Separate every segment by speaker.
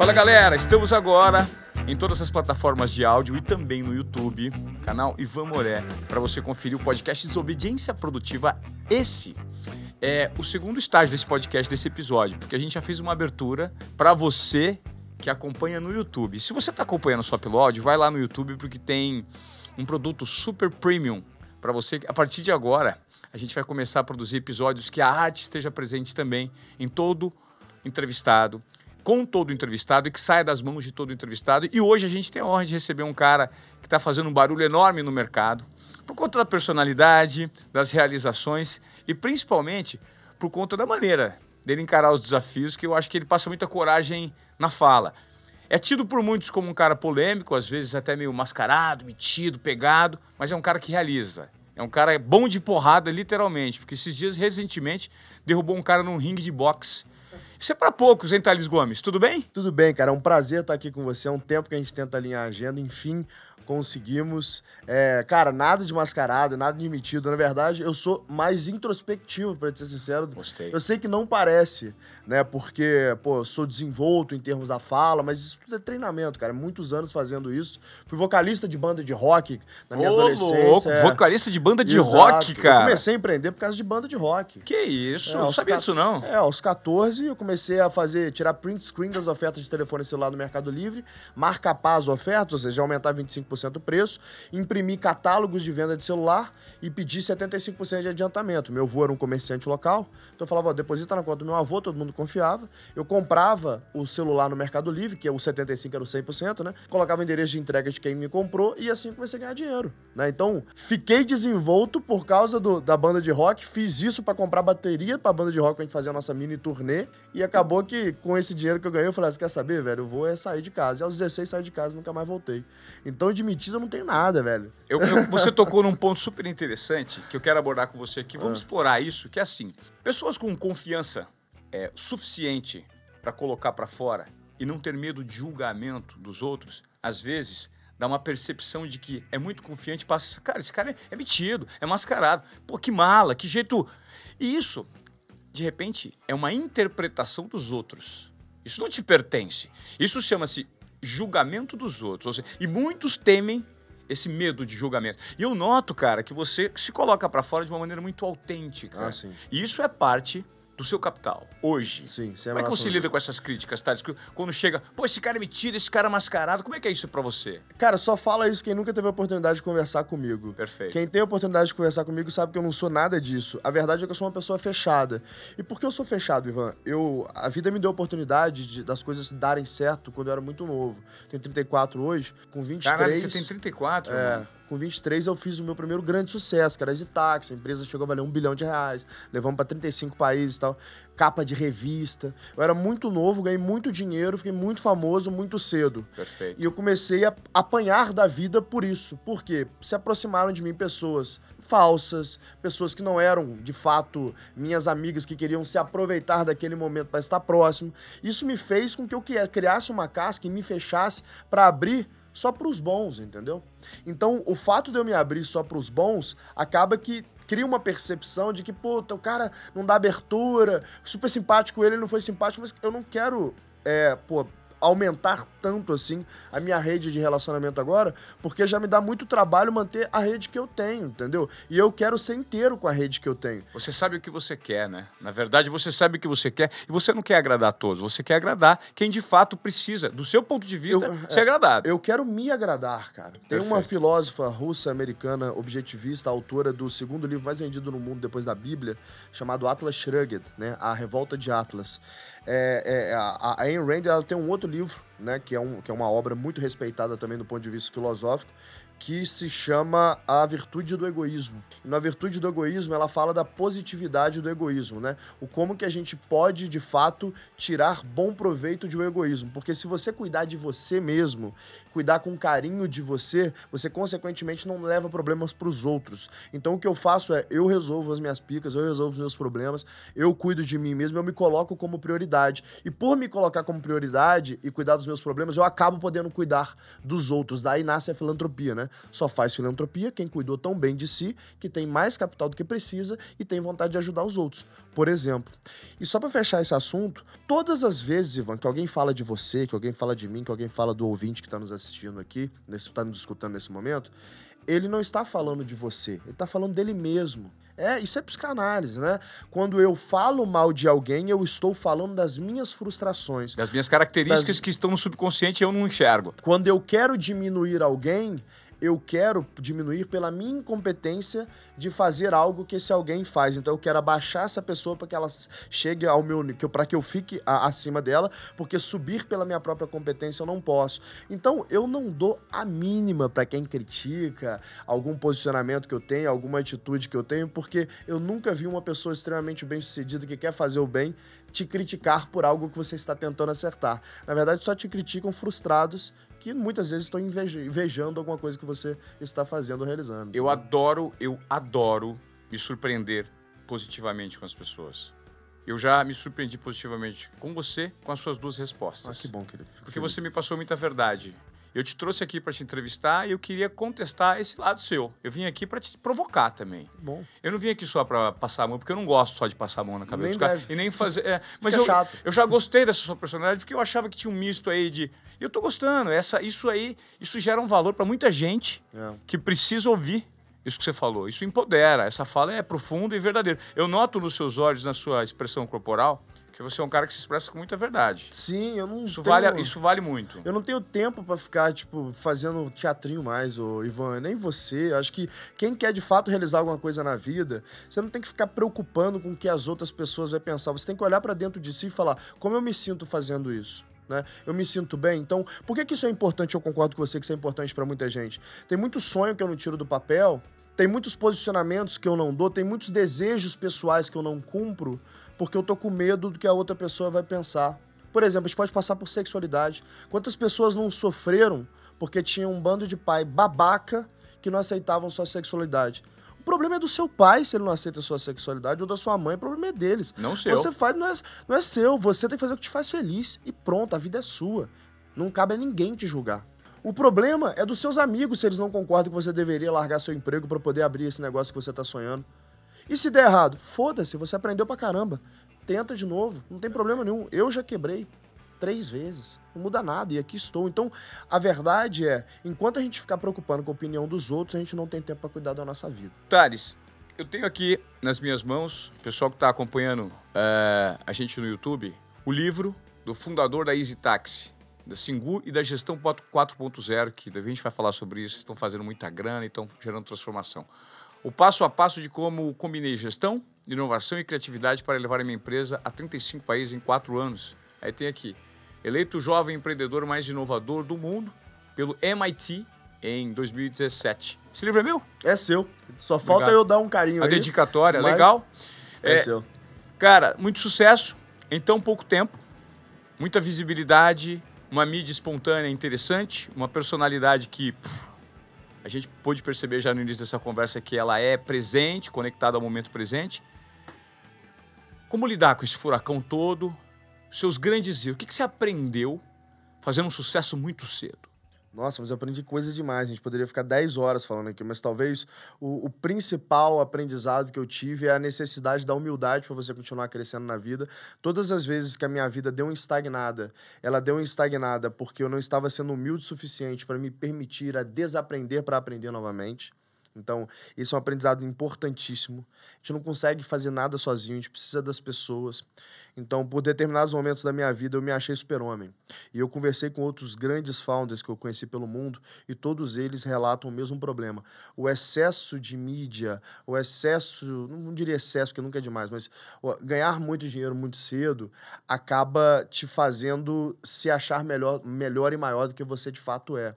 Speaker 1: Fala galera, estamos agora em todas as plataformas de áudio e também no YouTube, canal Ivan Moré, para você conferir o podcast Desobediência Produtiva. Esse é o segundo estágio desse podcast, desse episódio, porque a gente já fez uma abertura para você que acompanha no YouTube. Se você está acompanhando só pelo áudio, vai lá no YouTube porque tem um produto super premium para você. A partir de agora, a gente vai começar a produzir episódios que a arte esteja presente também em todo entrevistado, com todo entrevistado e que saia das mãos de todo entrevistado. E hoje a gente tem a honra de receber um cara que está fazendo um barulho enorme no mercado, por conta da personalidade, das realizações e principalmente por conta da maneira dele encarar os desafios, que eu acho que ele passa muita coragem na fala. É tido por muitos como um cara polêmico, às vezes até meio mascarado, metido, pegado, mas é um cara que realiza. É um cara bom de porrada, literalmente, porque esses dias, recentemente, derrubou um cara num ringue de boxe. Isso é para poucos, hein, Thales Gomes? Tudo bem?
Speaker 2: Tudo bem, cara. É um prazer estar aqui com você. É um tempo que a gente tenta alinhar a agenda. Enfim, conseguimos. É, cara, nada de mascarado, nada de metido. Na verdade, eu sou mais introspectivo, para ser sincero.
Speaker 1: Gostei.
Speaker 2: Eu sei que não parece, né? Porque, pô, sou desenvolto em termos da fala, mas isso tudo é treinamento, cara. Muitos anos fazendo isso. Fui vocalista de banda de rock na minha
Speaker 1: Ô,
Speaker 2: adolescência.
Speaker 1: louco,
Speaker 2: é.
Speaker 1: vocalista de banda de
Speaker 2: Exato.
Speaker 1: rock,
Speaker 2: Eu
Speaker 1: cara.
Speaker 2: comecei a empreender por causa de banda de rock.
Speaker 1: Que isso?
Speaker 2: É,
Speaker 1: não sabia disso, não.
Speaker 2: É, aos 14 eu comecei a fazer, tirar print screen das ofertas de telefone celular no Mercado Livre, marcar as ofertas, ou seja, aumentar 25% o preço, imprimir catálogos de venda de celular e pedir 75% de adiantamento. Meu avô era um comerciante local, então eu falava, ó, deposita na conta do meu avô, todo mundo confiava. Eu comprava o celular no Mercado Livre, que é o 75 era o 100%, né? Colocava o endereço de entrega de quem me comprou e assim comecei a ganhar dinheiro, né? Então, fiquei desenvolto por causa do- da banda de rock, fiz isso pra comprar bateria pra banda de rock pra gente fazer a nossa mini turnê e acabou que com esse dinheiro que eu ganhei, eu falei, ah, quer saber, velho? Eu vou é sair de casa. E aos 16 saí de casa nunca mais voltei. Então, de mentira não tem nada, velho.
Speaker 1: Eu- eu- você tocou num ponto super interessante que eu quero abordar com você aqui. Vamos explorar isso, que é assim: pessoas com confiança é, suficiente para colocar para fora e não ter medo de julgamento dos outros, às vezes dá uma percepção de que é muito confiante, passa, cara, esse cara é, é metido, é mascarado, pô, que mala, que jeito. E isso, de repente, é uma interpretação dos outros. Isso não te pertence. Isso chama-se julgamento dos outros. Ou seja, e muitos temem esse medo de julgamento. E eu noto, cara, que você se coloca pra fora de uma maneira muito autêntica.
Speaker 2: Ah.
Speaker 1: E isso é parte do seu capital, hoje.
Speaker 2: Sim, sem
Speaker 1: Como é que você lida com essas críticas, Thales? Que Quando chega, pô, esse cara é metido, esse cara é mascarado, como é que é isso pra você?
Speaker 2: Cara, só fala isso quem nunca teve a oportunidade de conversar comigo.
Speaker 1: Perfeito.
Speaker 2: Quem tem a oportunidade de conversar comigo sabe que eu não sou nada disso. A verdade é que eu sou uma pessoa fechada. E por que eu sou fechado, Ivan? Eu, a vida me deu a oportunidade de- das coisas darem certo quando eu era muito novo. Tenho 34 hoje, com 23...
Speaker 1: Caralho, você tem 34,
Speaker 2: É,
Speaker 1: mano.
Speaker 2: Com 23 eu fiz o meu primeiro grande sucesso, que era Zitax. A empresa chegou a valer um bilhão de reais. Levamos para 35 países e tal. Capa de revista. Eu era muito novo, ganhei muito dinheiro, fiquei muito famoso muito cedo.
Speaker 1: Perfeito.
Speaker 2: E eu comecei a apanhar da vida por isso. Por quê? Se aproximaram de mim pessoas falsas, pessoas que não eram, de fato, minhas amigas que queriam se aproveitar daquele momento para estar próximo. Isso me fez com que eu criasse uma casca e me fechasse para abrir só para os bons, entendeu? Então, o fato de eu me abrir só para os bons acaba que cria uma percepção de que, puta, o cara não dá abertura, super simpático ele, ele não foi simpático, mas eu não quero, é, pô, aumentar tanto assim a minha rede de relacionamento agora, porque já me dá muito trabalho manter a rede que eu tenho, entendeu? E eu quero ser inteiro com a rede que eu tenho.
Speaker 1: Você sabe o que você quer, né? Na verdade, você sabe o que você quer e você não quer agradar a todos. Você quer agradar quem de fato precisa, do seu ponto de vista,
Speaker 2: Eu-
Speaker 1: ser agradado.
Speaker 2: Eu quero me agradar, cara. Tem uma
Speaker 1: Perfeito.
Speaker 2: filósofa russa americana objetivista, autora do segundo livro mais vendido no mundo depois da Bíblia, chamado Atlas Shrugged, né? A Revolta de Atlas. É, é, a, Ayn Rand ela tem um outro livro, né? Que é, um, que é uma obra muito respeitada também do ponto de vista filosófico, que se chama A Virtude do Egoísmo. E na Virtude do Egoísmo, ela fala da positividade do egoísmo, né? O como que a gente pode, de fato, tirar bom proveito de um egoísmo. Porque se você cuidar de você mesmo, cuidar com carinho de você, você consequentemente não leva problemas para os outros. Então o que eu faço é eu resolvo as minhas picas, eu resolvo os meus problemas, eu cuido de mim mesmo, eu me coloco como prioridade. E por me colocar como prioridade e cuidar dos meus problemas, eu acabo podendo cuidar dos outros. Daí nasce a filantropia, né? Só faz filantropia quem cuidou tão bem de si, que tem mais capital do que precisa e tem vontade de ajudar os outros, por exemplo. E só para fechar esse assunto, todas as vezes, Ivan, que alguém fala de você, que alguém fala de mim, que alguém fala do ouvinte que está nos assistindo aqui, está nos escutando nesse momento, ele não está falando de você, ele está falando dele mesmo. É, isso é psicanálise, né? Quando eu falo mal de alguém, eu estou falando das minhas frustrações.
Speaker 1: Das minhas características das... que estão no subconsciente e eu não enxergo.
Speaker 2: Quando eu quero diminuir alguém, eu quero diminuir pela minha incompetência de fazer algo que esse alguém faz. Então eu quero abaixar essa pessoa para que ela chegue ao meu para que eu fique a, acima dela, porque subir pela minha própria competência eu não posso. Então eu não dou a mínima para quem critica algum posicionamento que eu tenho, alguma atitude que eu tenho, porque eu nunca vi uma pessoa extremamente bem-sucedida que quer fazer o bem te criticar por algo que você está tentando acertar. Na verdade, só te criticam frustrados que muitas vezes estão invejando alguma coisa que você está fazendo ou realizando.
Speaker 1: Eu adoro, eu adoro me surpreender positivamente com as pessoas. Eu já me surpreendi positivamente com você, com as suas duas respostas.
Speaker 2: Ah, que bom, querido. Fico
Speaker 1: porque
Speaker 2: feliz.
Speaker 1: você me passou muita verdade. Eu te trouxe aqui para te entrevistar e eu queria contestar esse lado seu. Eu vim aqui para te provocar também.
Speaker 2: Bom.
Speaker 1: Eu não vim aqui só para passar a mão, porque eu não gosto só de passar a mão na cabeça
Speaker 2: nem
Speaker 1: dos caras. E nem fazer. É, mas
Speaker 2: Fica
Speaker 1: eu,
Speaker 2: chato.
Speaker 1: eu já gostei dessa sua personalidade, porque eu achava que tinha um misto aí de. E eu tô gostando. Essa, isso aí, isso gera um valor para muita gente
Speaker 2: É.
Speaker 1: que precisa ouvir isso que você falou. Isso empodera. Essa fala é profunda e verdadeira. Eu noto nos seus olhos, na sua expressão corporal, que você é um cara que se expressa com muita verdade.
Speaker 2: Sim, eu não
Speaker 1: Isso,
Speaker 2: tenho...
Speaker 1: vale, isso vale muito.
Speaker 2: Eu não tenho tempo pra ficar, tipo, fazendo teatrinho mais, ô Ivan, nem você. Acho que quem quer de fato realizar alguma coisa na vida, você não tem que ficar preocupando com o que as outras pessoas vão pensar. Você tem que olhar pra dentro de si e falar: como eu me sinto fazendo isso? Né? Eu me sinto bem. Então, por que, que isso é importante? Eu concordo com você que isso é importante pra muita gente. Tem muito sonho que eu não tiro do papel, tem muitos posicionamentos que eu não dou, tem muitos desejos pessoais que eu não cumpro, porque eu tô com medo do que a outra pessoa vai pensar. Por exemplo, a gente pode passar por sexualidade. Quantas pessoas não sofreram porque tinha um bando de pai babaca que não aceitavam sua sexualidade? O problema é do seu pai se ele não aceita a sua sexualidade, ou da sua mãe, o problema é deles.
Speaker 1: Não seu.
Speaker 2: Você faz, não é, não é seu, você tem que fazer o que te faz feliz. E pronto, a vida é sua. Não cabe a ninguém te julgar. O problema é dos seus amigos se eles não concordam que você deveria largar seu emprego para poder abrir esse negócio que você tá sonhando. E se der errado? Foda-se, você aprendeu pra caramba. Tenta de novo, não tem problema nenhum. Eu já quebrei três vezes. Não muda nada e aqui estou. Então, a verdade é, enquanto a gente ficar preocupando com a opinião dos outros, a gente não tem tempo para cuidar da nossa vida.
Speaker 1: Thales, eu tenho aqui nas minhas mãos, pessoal que está acompanhando é, a gente no YouTube, o livro do fundador da Easy Taxi, da Singu e da Gestão 4.0, que a gente vai falar sobre isso, estão fazendo muita grana e estão gerando transformação. O passo a passo de como combinei gestão, inovação e criatividade para levar a minha empresa a 35 países em quatro anos. Aí tem aqui, eleito o jovem empreendedor mais inovador do mundo pelo MIT em 2017. Esse livro é meu?
Speaker 2: É seu. Só falta
Speaker 1: Obrigado.
Speaker 2: eu dar um carinho
Speaker 1: A
Speaker 2: aí.
Speaker 1: dedicatória, legal.
Speaker 2: É,
Speaker 1: É,
Speaker 2: seu.
Speaker 1: Cara, muito sucesso em tão pouco tempo, muita visibilidade, uma mídia espontânea interessante, uma personalidade que pff, a gente pôde perceber já no início dessa conversa que ela é presente, conectada ao momento presente. Como lidar com esse furacão todo? Seus grandes erros. O que, que você aprendeu fazendo um sucesso muito cedo?
Speaker 2: Nossa, mas eu aprendi coisa demais. A gente poderia ficar 10 horas falando aqui, mas talvez o, o principal aprendizado que eu tive é a necessidade da humildade para você continuar crescendo na vida. Todas as vezes que a minha vida deu uma estagnada, ela deu uma estagnada porque eu não estava sendo humilde o suficiente para me permitir a desaprender para aprender novamente. Então, isso é um aprendizado importantíssimo. A gente não consegue fazer nada sozinho, a gente precisa das pessoas. Então, por determinados momentos da minha vida, eu me achei super-homem. E eu conversei com outros grandes founders que eu conheci pelo mundo e todos eles relatam o mesmo problema. O excesso de mídia, o excesso, não diria excesso, porque nunca é demais, mas ganhar muito dinheiro muito cedo acaba te fazendo se achar melhor, melhor e maior do que você de fato é.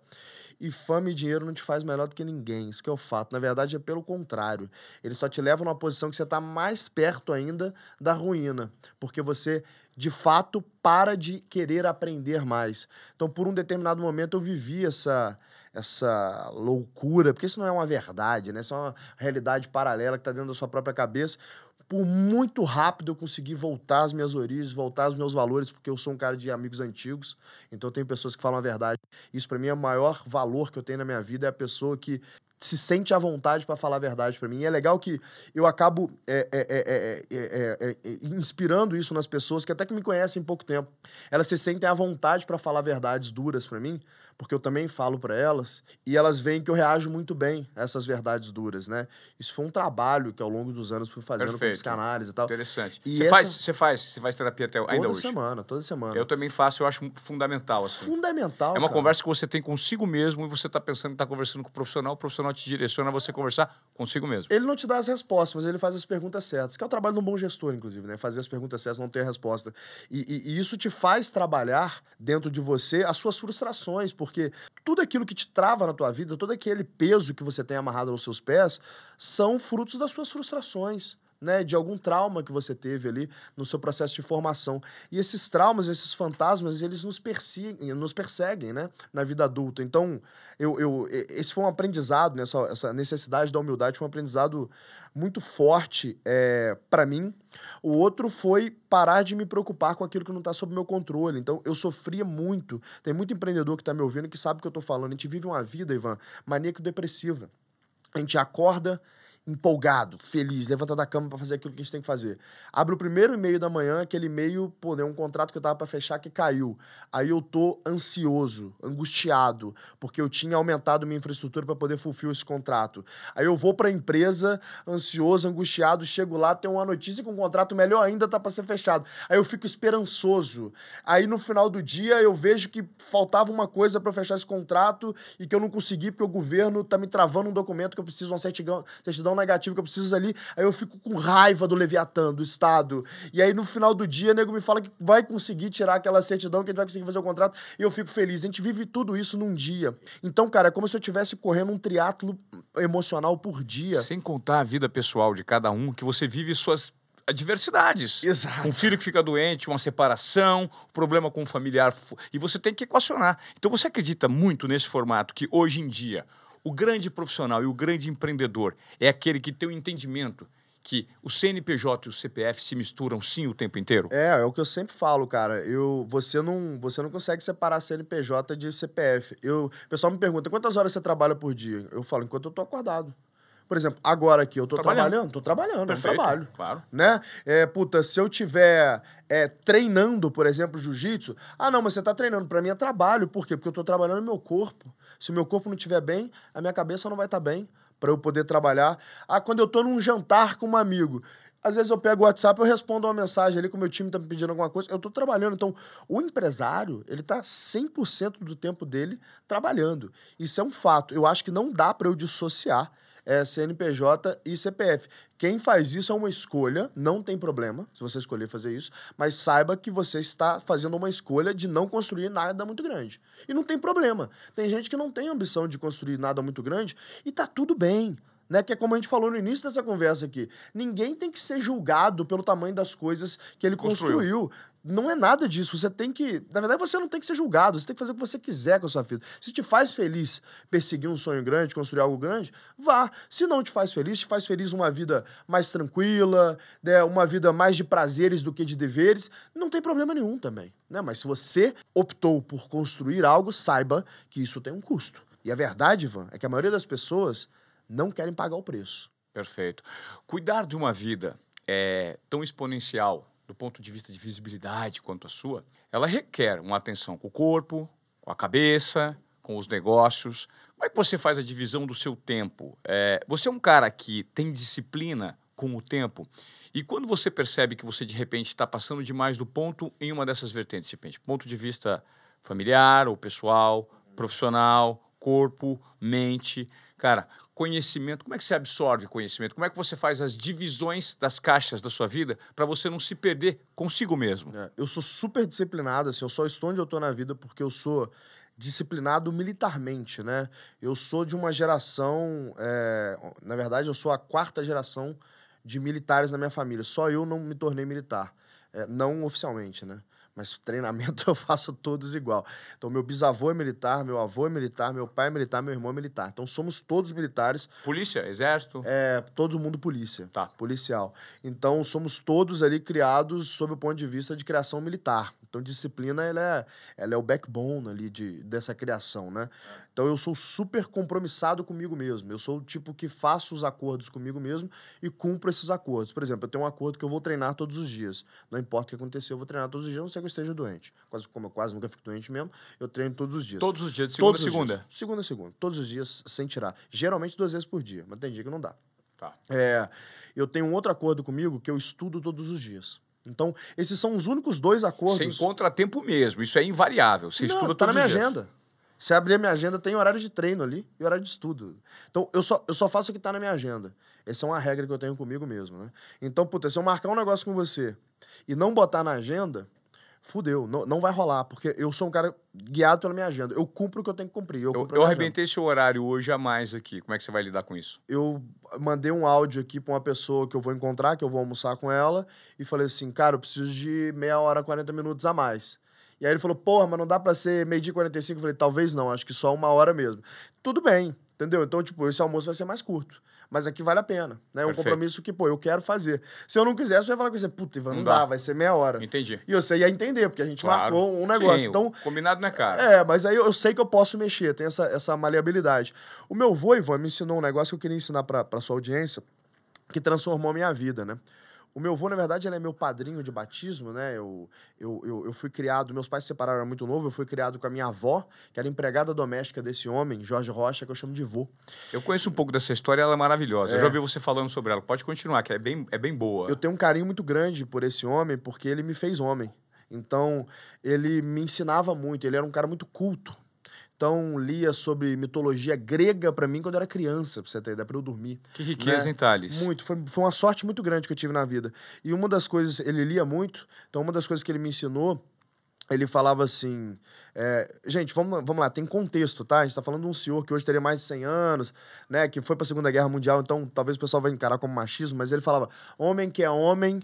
Speaker 2: E fama e dinheiro não te faz melhor do que ninguém, isso que é o fato. Na verdade, é pelo contrário. Ele só te leva numa posição que você está mais perto ainda da ruína, porque você, de fato, para de querer aprender mais. Então, por um determinado momento, eu vivi essa, essa loucura, porque isso não é uma verdade, né? Isso é uma realidade paralela que está dentro da sua própria cabeça. Por muito rápido eu consegui voltar às minhas origens, voltar aos meus valores, porque eu sou um cara de amigos antigos, então tenho pessoas que falam a verdade. Isso para mim é o maior valor que eu tenho na minha vida, é a pessoa que se sente à vontade para falar a verdade para mim. E é legal que eu acabo é é é, é, é, inspirando isso nas pessoas que até que me conhecem em pouco tempo. Elas se sentem à vontade para falar verdades duras para mim, porque eu também falo para elas, e elas veem que eu reajo muito bem a essas verdades duras, né? Isso foi um trabalho que ao longo dos anos fui fazendo Perfeito. com psicanálise e tal.
Speaker 1: Interessante. E você, essa... faz, você faz, você faz terapia até ainda hoje?
Speaker 2: Toda semana, toda semana.
Speaker 1: Eu também faço, eu acho fundamental assim.
Speaker 2: Fundamental.
Speaker 1: É uma cara. conversa que você tem consigo mesmo e você está pensando que está conversando com o profissional, o profissional te direciona a você conversar consigo mesmo.
Speaker 2: Ele não te dá as respostas, mas ele faz as perguntas certas, que é o trabalho de um bom gestor, inclusive, né? Fazer as perguntas certas, não ter a resposta. E, e, e isso te faz trabalhar dentro de você as suas frustrações, porque tudo aquilo que te trava na tua vida, todo aquele peso que você tem amarrado aos seus pés, são frutos das suas frustrações. Né, de algum trauma que você teve ali no seu processo de formação. E esses traumas, esses fantasmas, eles nos perseguem, nos perseguem né, na vida adulta. Então, eu, eu, esse foi um aprendizado, né, essa, essa necessidade da humildade foi um aprendizado muito forte é, para mim. O outro foi parar de me preocupar com aquilo que não está sob meu controle. Então, eu sofria muito. Tem muito empreendedor que está me ouvindo que sabe o que eu estou falando. A gente vive uma vida, Ivan, maníaco-depressiva. A gente acorda empolgado, feliz, levanta da cama para fazer aquilo que a gente tem que fazer. Abre o primeiro e-mail da manhã, aquele e-mail, pô, deu um contrato que eu tava para fechar que caiu. Aí eu tô ansioso, angustiado, porque eu tinha aumentado minha infraestrutura para poder fulfill esse contrato. Aí eu vou para a empresa, ansioso, angustiado, chego lá, tem uma notícia que um contrato melhor ainda tá para ser fechado. Aí eu fico esperançoso. Aí no final do dia eu vejo que faltava uma coisa para fechar esse contrato e que eu não consegui porque o governo tá me travando um documento que eu preciso uma certidão, certidão negativo negativo que eu preciso ali, aí eu fico com raiva do Leviatã, do Estado. E aí no final do dia, o nego me fala que vai conseguir tirar aquela certidão, que a gente vai conseguir fazer o contrato, e eu fico feliz. A gente vive tudo isso num dia. Então, cara, é como se eu estivesse correndo um triatlo emocional por dia.
Speaker 1: Sem contar a vida pessoal de cada um, que você vive suas adversidades.
Speaker 2: Exato.
Speaker 1: Um filho que fica doente, uma separação, problema com um familiar. E você tem que equacionar. Então você acredita muito nesse formato que hoje em dia o grande profissional e o grande empreendedor é aquele que tem o entendimento que o CNPJ e o CPF se misturam sim o tempo inteiro?
Speaker 2: É, é o que eu sempre falo, cara. Eu, você, não, você não consegue separar CNPJ de CPF. Eu, o pessoal me pergunta, quantas horas você trabalha por dia? Eu falo, enquanto eu tô acordado. Por exemplo, agora aqui, eu tô trabalhando, trabalhando tô trabalhando, Perfeito, é um trabalho.
Speaker 1: Claro.
Speaker 2: Né? É, puta, se eu tiver é, treinando, por exemplo, jiu-jitsu, ah, não, mas você tá treinando, para mim é trabalho. Por quê? Porque eu tô trabalhando no meu corpo. Se o meu corpo não estiver bem, a minha cabeça não vai estar tá bem para eu poder trabalhar. Ah, quando eu tô num jantar com um amigo, às vezes eu pego o WhatsApp, eu respondo uma mensagem ali que o meu time tá me pedindo alguma coisa, eu tô trabalhando. Então, o empresário, ele tá 100% do tempo dele trabalhando. Isso é um fato. Eu acho que não dá para eu dissociar é CNPJ e CPF. Quem faz isso é uma escolha, não tem problema se você escolher fazer isso, mas saiba que você está fazendo uma escolha de não construir nada muito grande. E não tem problema. Tem gente que não tem ambição de construir nada muito grande e tá tudo bem. Né, que é como a gente falou no início dessa conversa aqui. Ninguém tem que ser julgado pelo tamanho das coisas que ele construiu. construiu. Não é nada disso. Você tem que. Na verdade, você não tem que ser julgado. Você tem que fazer o que você quiser com a sua vida. Se te faz feliz perseguir um sonho grande, construir algo grande, vá. Se não te faz feliz, te faz feliz uma vida mais tranquila, né, uma vida mais de prazeres do que de deveres, não tem problema nenhum também. Né? Mas se você optou por construir algo, saiba que isso tem um custo. E a verdade, Ivan, é que a maioria das pessoas não querem pagar o preço.
Speaker 1: Perfeito. Cuidar de uma vida é tão exponencial do ponto de vista de visibilidade quanto a sua, ela requer uma atenção com o corpo, com a cabeça, com os negócios. Como é que você faz a divisão do seu tempo? É, você é um cara que tem disciplina com o tempo e quando você percebe que você de repente está passando demais do ponto em uma dessas vertentes, de repente, ponto de vista familiar ou pessoal, profissional, corpo, mente, cara, conhecimento, como é que você absorve conhecimento? Como é que você faz as divisões das caixas da sua vida para você não se perder consigo mesmo?
Speaker 2: É, eu sou super disciplinado, assim, eu só estou onde eu estou na vida porque eu sou disciplinado militarmente, né? Eu sou de uma geração, é, na verdade, eu sou a quarta geração de militares na minha família. Só eu não me tornei militar, é, não oficialmente, né? Mas treinamento eu faço todos igual. Então, meu bisavô é militar, meu avô é militar, meu pai é militar, meu irmão é militar. Então, somos todos militares.
Speaker 1: Polícia, exército?
Speaker 2: É, todo mundo polícia.
Speaker 1: Tá.
Speaker 2: Policial. Então, somos todos ali criados sob o ponto de vista de criação militar. Então, disciplina, ela é, ela é o backbone ali de, dessa criação, né? Então, eu sou super compromissado comigo mesmo. Eu sou o tipo que faço os acordos comigo mesmo e cumpro esses acordos. Por exemplo, eu tenho um acordo que eu vou treinar todos os dias. Não importa o que acontecer, eu vou treinar todos os dias, não sei que eu esteja doente. Quase, como eu quase nunca fico doente mesmo, eu treino todos os dias.
Speaker 1: Todos os dias, de segunda a
Speaker 2: Todos
Speaker 1: segunda?
Speaker 2: dias. Segunda a segunda. Todos os dias, sem tirar. Geralmente duas vezes por dia, mas tem dia que não dá.
Speaker 1: Tá.
Speaker 2: É, eu tenho um outro acordo comigo que eu estudo todos os dias. Então, esses são os únicos dois acordos.
Speaker 1: Sem contratempo mesmo, isso é invariável. Você
Speaker 2: Não,
Speaker 1: estuda
Speaker 2: tá
Speaker 1: todos
Speaker 2: na minha
Speaker 1: dias.
Speaker 2: agenda. Se abrir a minha agenda, tem horário de treino ali e horário de estudo. Então, eu só, eu só faço o que tá na minha agenda. Essa é uma regra que eu tenho comigo mesmo, né? Então, puta, se eu marcar um negócio com você e não botar na agenda, fudeu. Não, não vai rolar, porque eu sou um cara guiado pela minha agenda. Eu cumpro o que eu tenho que cumprir. Eu,
Speaker 1: Eu, eu arrebentei seu horário hoje a mais aqui. Como é que você vai lidar com isso?
Speaker 2: eu mandei um áudio aqui pra uma pessoa que eu vou encontrar, que eu vou almoçar com ela, e falei assim, cara, eu preciso de meia hora, 40 minutos a mais. E aí ele falou, porra, mas não dá pra ser meio-dia e 45? Eu falei, talvez não, acho que só uma hora mesmo. Tudo bem, entendeu? Então, tipo, esse almoço vai ser mais curto. Mas aqui vale a pena, né? É um
Speaker 1: Perfeito.
Speaker 2: compromisso que, pô, eu quero fazer. Se eu não quisesse, eu ia falar com você, puta, Ivan, não,
Speaker 1: Não
Speaker 2: dá.
Speaker 1: dá.
Speaker 2: vai ser meia hora.
Speaker 1: Entendi.
Speaker 2: E você ia entender, porque a gente
Speaker 1: Claro.
Speaker 2: marcou um negócio.
Speaker 1: Sim,
Speaker 2: então,
Speaker 1: combinado não é caro.
Speaker 2: é, mas aí eu, eu sei que eu posso mexer, tem essa, essa maleabilidade. O meu vô, Ivan, me ensinou um negócio que eu queria ensinar pra, pra sua audiência, que transformou a minha vida, né? O meu vô, na verdade, ele é meu padrinho de batismo, né? Eu, eu, eu, eu fui criado, meus pais se separaram era muito novo, eu fui criado com a minha avó, que era empregada doméstica desse homem, Jorge Rocha, que eu chamo de vô.
Speaker 1: Eu conheço um pouco dessa história, ela é maravilhosa. Eu
Speaker 2: É.
Speaker 1: já ouvi você falando sobre ela. Pode continuar, que é bem, é bem boa.
Speaker 2: Eu tenho um carinho muito grande por esse homem, porque ele me fez homem. Então, ele me ensinava muito, ele era um cara muito culto. Então, lia sobre mitologia grega pra mim quando eu era criança, pra você ter ideia, pra eu dormir.
Speaker 1: Que riqueza,
Speaker 2: né?
Speaker 1: hein, Thales?
Speaker 2: Muito, foi, foi uma sorte muito grande que eu tive na vida. E uma das coisas, ele lia muito, então uma das coisas que ele me ensinou, ele falava assim, é, gente, vamos, vamos lá, tem contexto, tá? A gente tá falando de um senhor que hoje teria mais de 100 anos, né, que foi pra Segunda Guerra Mundial, então talvez o pessoal vai encarar como machismo, mas ele falava, homem que é homem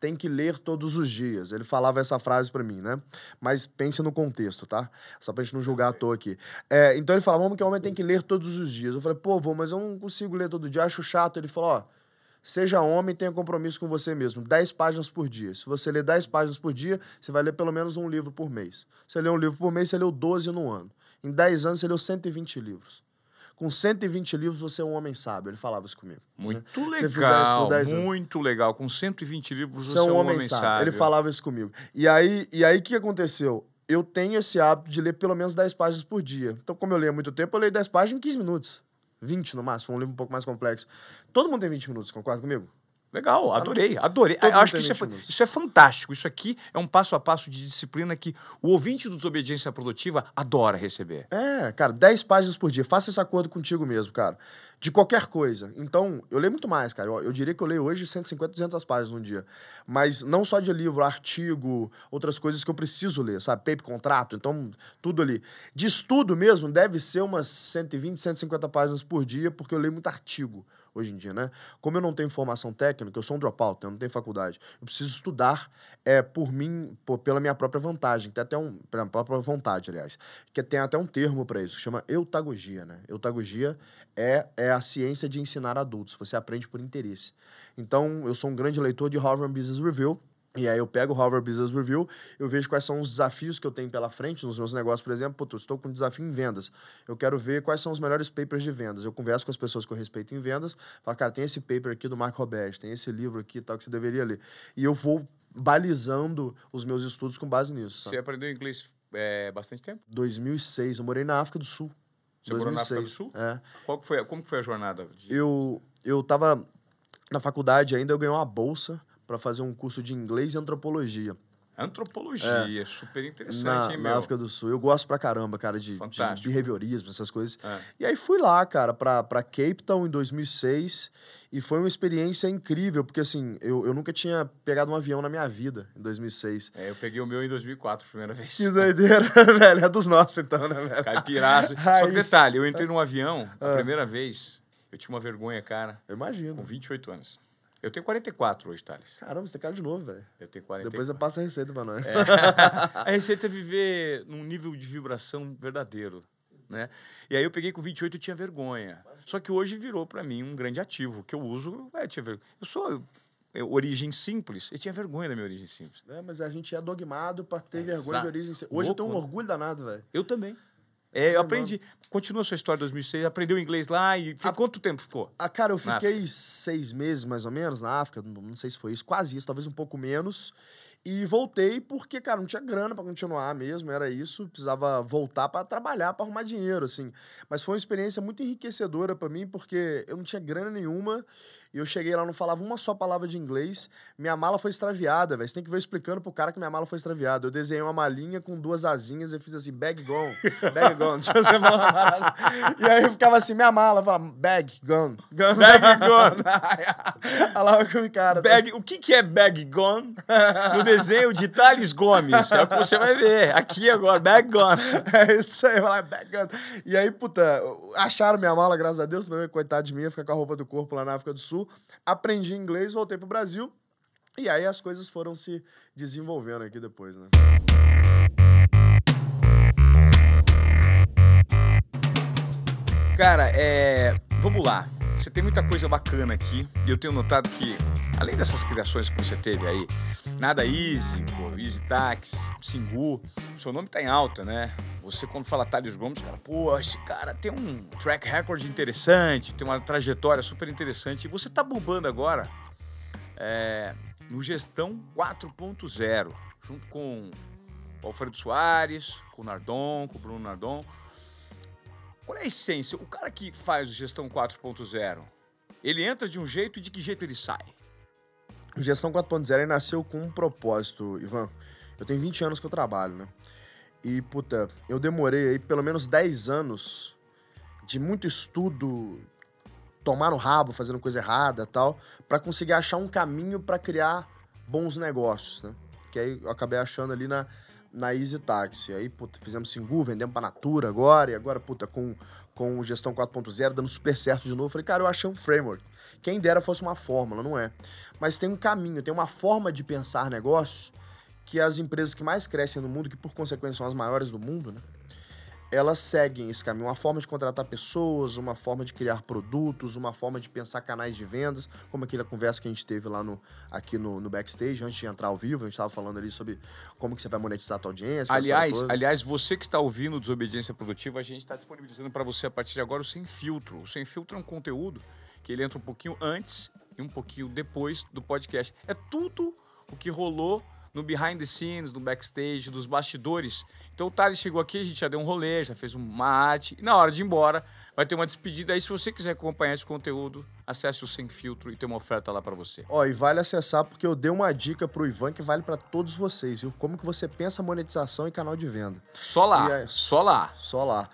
Speaker 2: tem que ler todos os dias. Ele falava essa frase pra mim, né? Mas pense no contexto, tá? Só pra gente não julgar à toa aqui. É, então ele falava, homem que é homem tem que ler todos os dias. Eu falei, pô, vô, mas eu não consigo ler todo dia, acho chato. Ele falou, ó, Seja homem e tenha compromisso com você mesmo. 10 páginas por dia. Se você ler 10 páginas por dia, você vai ler pelo menos um livro por mês. Você lê um livro por mês, você leu 12 no ano. Em 10 anos, você leu 120 livros. Com 120 livros, você é um homem sábio. Ele falava isso comigo.
Speaker 1: Muito
Speaker 2: você fizer isso por
Speaker 1: legal,
Speaker 2: 10 anos.
Speaker 1: muito legal. Com 120 livros,
Speaker 2: Você é um homem, sábio. Ele falava isso comigo. E aí, e aí, o que aconteceu? Eu tenho esse hábito de ler pelo menos 10 páginas por dia. Então, como eu leio há muito tempo, eu leio 10 páginas em 15 minutos. 20 no máximo, um livro um pouco mais complexo. Todo mundo tem 20 minutos, concorda comigo?
Speaker 1: Legal, adorei, adorei.
Speaker 2: Todo
Speaker 1: Eu acho que isso é,
Speaker 2: tem
Speaker 1: fa-
Speaker 2: 20 minutos.
Speaker 1: isso é fantástico. Isso aqui é um passo a passo de disciplina que o ouvinte do Desobediência Produtiva adora receber.
Speaker 2: É, cara, 10 páginas por dia. Faça esse acordo contigo mesmo, cara. De qualquer coisa. Então, eu leio muito mais, cara. Eu, eu diria que eu leio hoje 150, 200 páginas num dia. Mas não só de livro, artigo, outras coisas que eu preciso ler, sabe? Paper, contrato, então, tudo ali. De estudo mesmo, deve ser umas 120, 150 páginas por dia, porque eu leio muito artigo hoje em dia, né? Como eu não tenho formação técnica, eu sou um dropout, eu não tenho faculdade. Eu preciso estudar é, por mim, por- pela minha própria vantagem. Tem até um, pela própria vontade, aliás. Que tem até um termo para isso, que chama eutagogia, né? Eutagogia é, é a ciência de ensinar adultos. Você aprende por interesse. Então, eu sou um grande leitor de Harvard Business Review. E aí eu pego o Harvard Business Review, eu vejo quais são os desafios que eu tenho pela frente nos meus negócios, por exemplo, estou com um desafio em vendas. Eu quero ver quais são os melhores papers de vendas. Eu converso com as pessoas que eu respeito em vendas, falo, cara, tem esse paper aqui do Mark Roberts, tem esse livro aqui tal que você deveria ler. E eu vou balizando os meus estudos com base nisso.
Speaker 1: Você
Speaker 2: Sabe?
Speaker 1: aprendeu inglês é, bastante tempo?
Speaker 2: 2006, eu morei na África do Sul.
Speaker 1: Você morou na África do
Speaker 2: 2006.
Speaker 1: Sul?
Speaker 2: É.
Speaker 1: Qual que foi, como que foi a jornada? de-
Speaker 2: Eu, eu tava na faculdade ainda, eu ganhei uma bolsa para fazer um curso de inglês e antropologia
Speaker 1: Antropologia, super interessante,
Speaker 2: É. na,
Speaker 1: hein,
Speaker 2: na
Speaker 1: meu?
Speaker 2: África do Sul. Eu gosto pra caramba, cara, de, de behaviorismo, essas coisas.
Speaker 1: É.
Speaker 2: E aí fui lá, cara, pra, pra Cape Town em 2006 e foi uma experiência incrível, porque assim, eu, eu nunca tinha pegado um avião na minha vida em 2006.
Speaker 1: É, eu peguei o meu em 2004, primeira vez.
Speaker 2: Que doideira, velho. É dos nossos, então, né, velho?
Speaker 1: Caipiraço. Só que detalhe, eu entrei num avião a
Speaker 2: Ah.
Speaker 1: primeira vez, eu tinha uma vergonha, cara,
Speaker 2: Eu imagino.
Speaker 1: com 28 anos. Eu tenho 44 hoje, Thales.
Speaker 2: Caramba, você tem cara de novo, velho.
Speaker 1: Eu tenho 44.
Speaker 2: Depois eu passo a receita pra nós.
Speaker 1: É. a receita é viver num nível de vibração verdadeiro, né? E aí eu peguei com 28 e tinha vergonha. Só que hoje virou para mim um grande ativo, que eu uso, é, tinha vergonha. Eu sou eu, origem simples, eu tinha vergonha da minha origem simples.
Speaker 2: É, mas a gente é dogmado pra ter
Speaker 1: É,
Speaker 2: vergonha de origem simples. Hoje eu tenho um
Speaker 1: Louco, né?
Speaker 2: orgulho danado, velho.
Speaker 1: Eu também. É, eu aprendi. Continua a sua história de 2006, aprendeu inglês lá e foi,
Speaker 2: A-
Speaker 1: quanto tempo ficou?
Speaker 2: Ah, cara, eu fiquei seis meses mais ou menos na África, não, não sei se foi isso, quase isso, talvez um pouco menos. E voltei porque, cara, não tinha grana pra continuar mesmo, era isso, precisava voltar pra trabalhar, pra arrumar dinheiro, assim. Mas foi uma experiência muito enriquecedora pra mim, porque eu não tinha grana nenhuma, e eu cheguei lá, não falava uma só palavra de inglês, minha mala foi extraviada, velho. Você tem que ver explicando pro cara que minha mala foi extraviada. Eu desenhei uma malinha com duas asinhas e fiz assim, bag gone, bag gone. E aí eu ficava assim, minha mala, eu falava, bag gone, gone.
Speaker 1: Bag gone.
Speaker 2: Lá com o cara.
Speaker 1: Bag, o que, que é bag gone? No desenho de Thales Gomes. É o que você vai ver. Aqui agora, bag gone.
Speaker 2: É isso aí, vai lá, bag gone. E aí, puta, acharam minha mala, graças a Deus, não, coitado de mim, ia ficar com a roupa do corpo lá na África do Sul. Aprendi inglês, voltei pro Brasil. E aí as coisas foram se desenvolvendo aqui depois, né?
Speaker 1: Cara, é. Vamos lá. Você tem muita coisa bacana aqui. E eu tenho notado que, além dessas criações que você teve aí, nada easy, pô, easy tax, Singu, seu nome tá em alta, né? Você, quando fala Thales Gomes, cara, pô, esse cara tem um track record interessante, tem uma trajetória super interessante. E você tá bombando agora é, no Gestão 4.0, junto com o Alfredo Soares, com o Nardon, com o Bruno Nardon. Qual é a essência? O cara que faz o Gestão 4.0, ele entra de um jeito e de que jeito ele sai?
Speaker 2: O Gestão 4.0 ele nasceu com um propósito, Ivan. Eu tenho 20 anos que eu trabalho, né? E, puta, eu demorei aí pelo menos 10 anos de muito estudo, tomar no rabo, fazendo coisa errada tal, pra conseguir achar um caminho pra criar bons negócios, né? Que aí eu acabei achando ali na, na Easy Taxi. Aí, puta, fizemos Singu, vendemos pra Natura agora, e agora, puta, com, com Gestão 4.0 dando super certo de novo. Falei, cara, eu achei um framework. Quem dera fosse uma fórmula, não é. Mas tem um caminho, tem uma forma de pensar negócios que as empresas que mais crescem no mundo, que por consequência são as maiores do mundo, né? Elas seguem esse caminho, uma forma de contratar pessoas, uma forma de criar produtos, uma forma de pensar canais de vendas, como aquela conversa que a gente teve lá no, aqui no, no backstage, antes de entrar ao vivo, a gente estava falando ali sobre como que você vai monetizar a tua audiência.
Speaker 1: Aliás, aliás, você que está ouvindo Desobediência Produtiva, a gente está disponibilizando para você a partir de agora o Sem Filtro. O Sem Filtro é um conteúdo que ele entra um pouquinho antes e um pouquinho depois do podcast. É tudo o que rolou no behind the scenes, no backstage, dos bastidores. Então o Thales chegou aqui, a gente já deu um rolê, já fez uma arte. E na hora de ir embora, vai ter uma despedida. Aí, se você quiser acompanhar esse conteúdo, acesse o Sem Filtro e tem uma oferta lá para você.
Speaker 2: Ó, e vale acessar porque eu dei uma dica pro Ivan que vale para todos vocês, viu? Como que você pensa monetização e canal de venda.
Speaker 1: Só lá,
Speaker 2: aí?
Speaker 1: só lá.
Speaker 2: Só lá.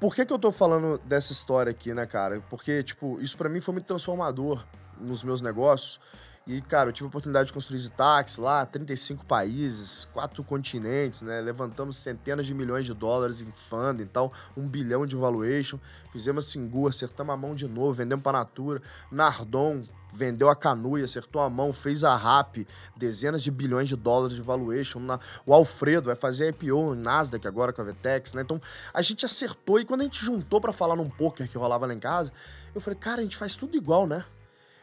Speaker 2: Por que, que eu tô falando dessa história aqui, né, cara? Porque, tipo, isso pra mim foi muito transformador nos meus negócios. E, cara, eu tive a oportunidade de construir Zitax lá, 35 países, quatro continentes, né? Levantamos centenas de milhões de dólares em funding e tal, um bilhão de valuation. Fizemos Singu, acertamos a mão de novo, vendemos pra Natura. Nardon vendeu a Canui, acertou a mão, fez a RAP, dezenas de bilhões de dólares de valuation. Na- O Alfredo vai fazer IPO no Nasdaq agora com a Vetex, né? Então, a gente acertou e quando a gente juntou pra falar num poker que rolava lá em casa, eu falei, cara, a gente faz tudo igual, né?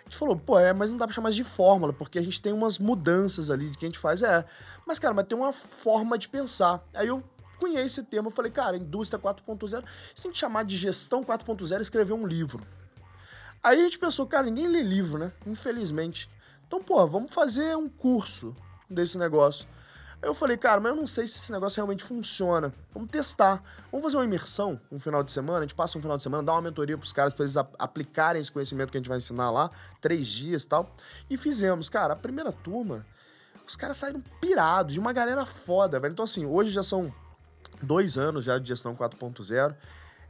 Speaker 2: A gente falou, pô, é, mas não dá pra chamar de fórmula, porque a gente tem umas mudanças ali de que a gente faz, é. Mas, cara, mas tem uma forma de pensar. Aí eu cunhei esse termo, eu falei, cara, indústria 4.0, se a gente chamar de gestão 4.0, escrever um livro. Aí a gente pensou, cara, ninguém lê livro, né? Infelizmente. Então, pô, vamos fazer um curso desse negócio. Aí eu falei, cara, mas eu não sei se esse negócio realmente funciona. Vamos testar. Vamos fazer uma imersão um final de semana. A gente passa um final de semana, dá uma mentoria pros caras pra eles ap- aplicarem esse conhecimento que a gente vai ensinar lá, três dias e tal. E fizemos. Cara, a primeira turma, os caras saíram pirados, de uma galera foda, velho. Então, assim, hoje já são dois anos já de gestão 4.0.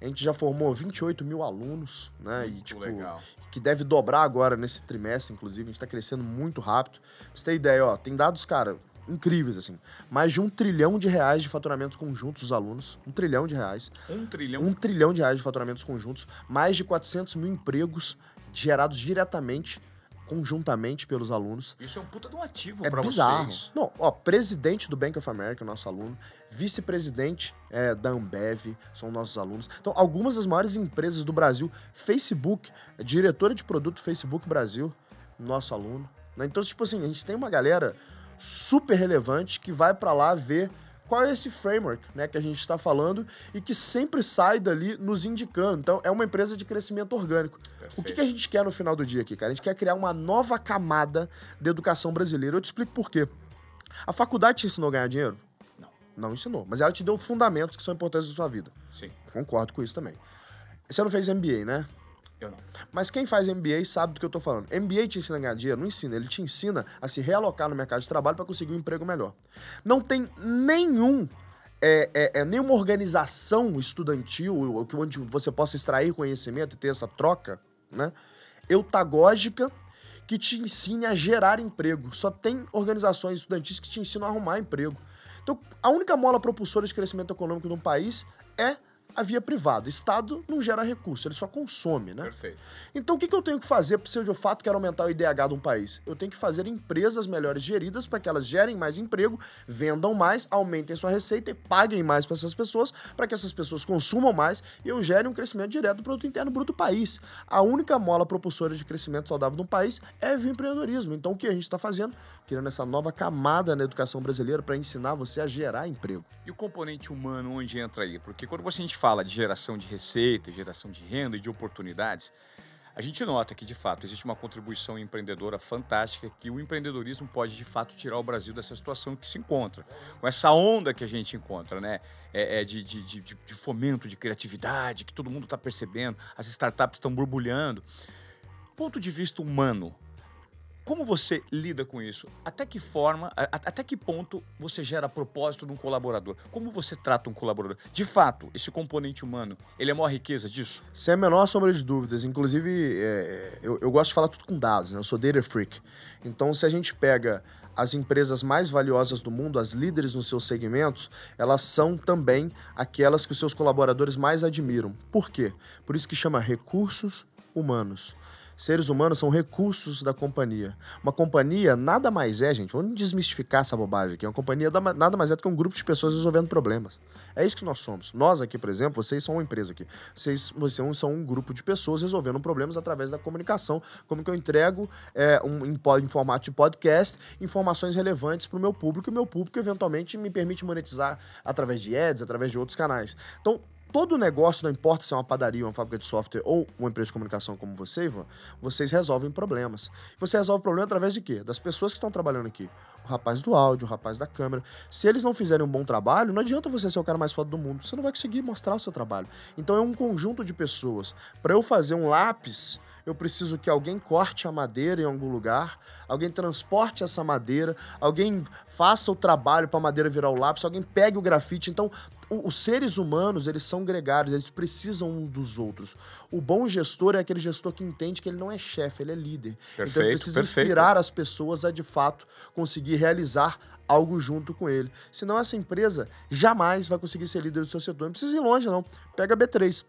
Speaker 2: A gente já formou 28 mil alunos, né? e,
Speaker 1: Muito
Speaker 2: tipo,
Speaker 1: legal.
Speaker 2: que deve dobrar agora nesse trimestre, inclusive. A gente tá crescendo muito rápido. Pra você ter ideia, ó, tem dados, cara, incríveis, assim. Mais de um trilhão de reais de faturamento conjuntos dos alunos. Um trilhão de reais.
Speaker 1: Um trilhão.
Speaker 2: Um trilhão de reais de faturamentos conjuntos. Mais de 400 mil empregos gerados diretamente conjuntamente pelos alunos.
Speaker 1: Isso é um puta de um ativo
Speaker 2: É
Speaker 1: pra
Speaker 2: bizarro.
Speaker 1: vocês.
Speaker 2: Não, ó, presidente do Bank of America, nosso aluno, vice-presidente é, da Ambev, são nossos alunos. Então, algumas das maiores empresas do Brasil, Facebook, é diretora de produto Facebook Brasil, nosso aluno. né? Então, tipo assim, a gente tem uma galera super relevante que vai pra lá ver qual é esse framework, né, que a gente está falando e que sempre sai dali nos indicando. Então, é uma empresa de crescimento orgânico. O que, que a gente quer no final do dia aqui, cara? A gente quer criar uma nova camada de educação brasileira. Eu te explico por quê. A faculdade te ensinou a ganhar dinheiro?
Speaker 1: Não.
Speaker 2: Não ensinou. Mas ela te deu fundamentos que são importantes na sua vida.
Speaker 1: Sim,
Speaker 2: Concordo com isso também. Você não fez MBA, né?
Speaker 1: Eu não.
Speaker 2: Mas quem faz MBA sabe do que eu tô falando. MBA te ensina a ganhar dinheiro? Não ensina. Ele te ensina a se realocar no mercado de trabalho para conseguir um emprego melhor. Não tem nenhum. É, é- é nenhuma organização estudantil onde você possa extrair conhecimento e ter essa troca, né? Eutagógica que te ensine a gerar emprego. Só tem organizações estudantis que te ensinam a arrumar emprego. Então, a única mola propulsora de crescimento econômico de um país é a via privada. Estado não gera recurso, ele só consome, né?
Speaker 1: Perfeito.
Speaker 2: Então, o que, que eu tenho que fazer se eu de fato quero aumentar o IDH de um país? Eu tenho que fazer empresas melhores geridas para que elas gerem mais emprego, vendam mais, aumentem sua receita e paguem mais para essas pessoas, para que essas pessoas consumam mais e eu gere um crescimento direto do produto interno bruto do país. A única mola propulsora de crescimento saudável de um país é o empreendedorismo. Então, o que a gente está fazendo? Criando essa nova camada na educação brasileira para ensinar você a gerar emprego.
Speaker 1: E o componente humano onde entra aí? Porque quando você- a gente fala de geração de receita, geração de renda e de oportunidades, a gente nota que, de fato, existe uma contribuição empreendedora fantástica que o empreendedorismo pode, de fato, tirar o Brasil dessa situação que se encontra. Com essa onda que a gente encontra, né? É, é de, de, de, de- fomento, de criatividade, que todo mundo está percebendo, as startups estão borbulhando. Ponto de vista humano, como você lida com isso? Até que forma, a- até que ponto você gera propósito num colaborador? Como você trata um colaborador? De fato, esse componente humano, ele é a maior riqueza disso?
Speaker 2: Sem a menor sombra de dúvidas. Inclusive, é, eu, eu gosto de falar tudo com dados, né? Eu sou data freak. Então, se a gente pega as empresas mais valiosas do mundo, as líderes nos seus segmentos, elas são também aquelas que os seus colaboradores mais admiram. Por quê? Por isso que chama recursos humanos. Seres humanos são recursos da companhia. Uma companhia nada mais é, gente, vamos desmistificar essa bobagem aqui. Uma companhia da- nada mais é do que um grupo de pessoas resolvendo problemas. É isso que nós somos. Nós aqui, por exemplo, vocês são uma empresa aqui. Vocês, vocês são um grupo de pessoas resolvendo problemas através da comunicação. Como que eu entrego é, um, em, em formato de podcast informações relevantes para o meu público e o meu público eventualmente me permite monetizar através de ads, através de outros canais. Então, todo negócio, não importa se é uma padaria, uma fábrica de software ou uma empresa de comunicação como você, Ivan, vocês resolvem problemas. Você resolve o problema através de quê? Das pessoas que estão trabalhando aqui. O rapaz do áudio, o rapaz da câmera. Se eles não fizerem um bom trabalho, não adianta você ser o cara mais foda do mundo. Você não vai conseguir mostrar o seu trabalho. Então é um conjunto de pessoas. Para eu fazer um lápis, eu preciso que alguém corte a madeira em algum lugar, alguém transporte essa madeira, alguém faça o trabalho para a madeira virar o lápis, alguém pegue o grafite. Então, os seres humanos, eles são gregários, eles precisam um dos outros. O bom gestor é aquele gestor que entende que ele não é chefe, ele é líder. então ele
Speaker 1: Perfeito,
Speaker 2: precisa
Speaker 1: perfeito.
Speaker 2: inspirar as pessoas a de fato conseguir realizar algo junto com ele. Senão essa empresa jamais vai conseguir ser líder do seu setor. Não precisa ir longe, não. Pega a B3.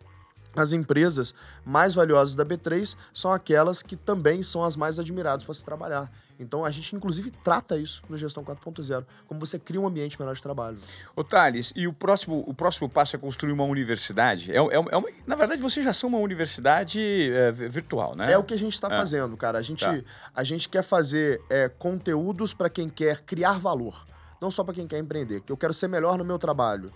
Speaker 2: As empresas mais valiosas da B3 são aquelas que também são as mais admiradas para se trabalhar. Então a gente, inclusive, trata isso no Gestão 4.0, como você cria um ambiente melhor de trabalho.
Speaker 1: Ô Thales, e o próximo, o próximo passo é construir uma universidade? É, é, é uma- na verdade, vocês já são uma universidade é, vi- virtual, né?
Speaker 2: É o que a gente está
Speaker 1: Ah.
Speaker 2: fazendo, cara. A gente,
Speaker 1: Tá.
Speaker 2: a gente quer fazer é, conteúdos para quem quer criar valor, não só para quem quer empreender. Que eu quero ser melhor no meu trabalho.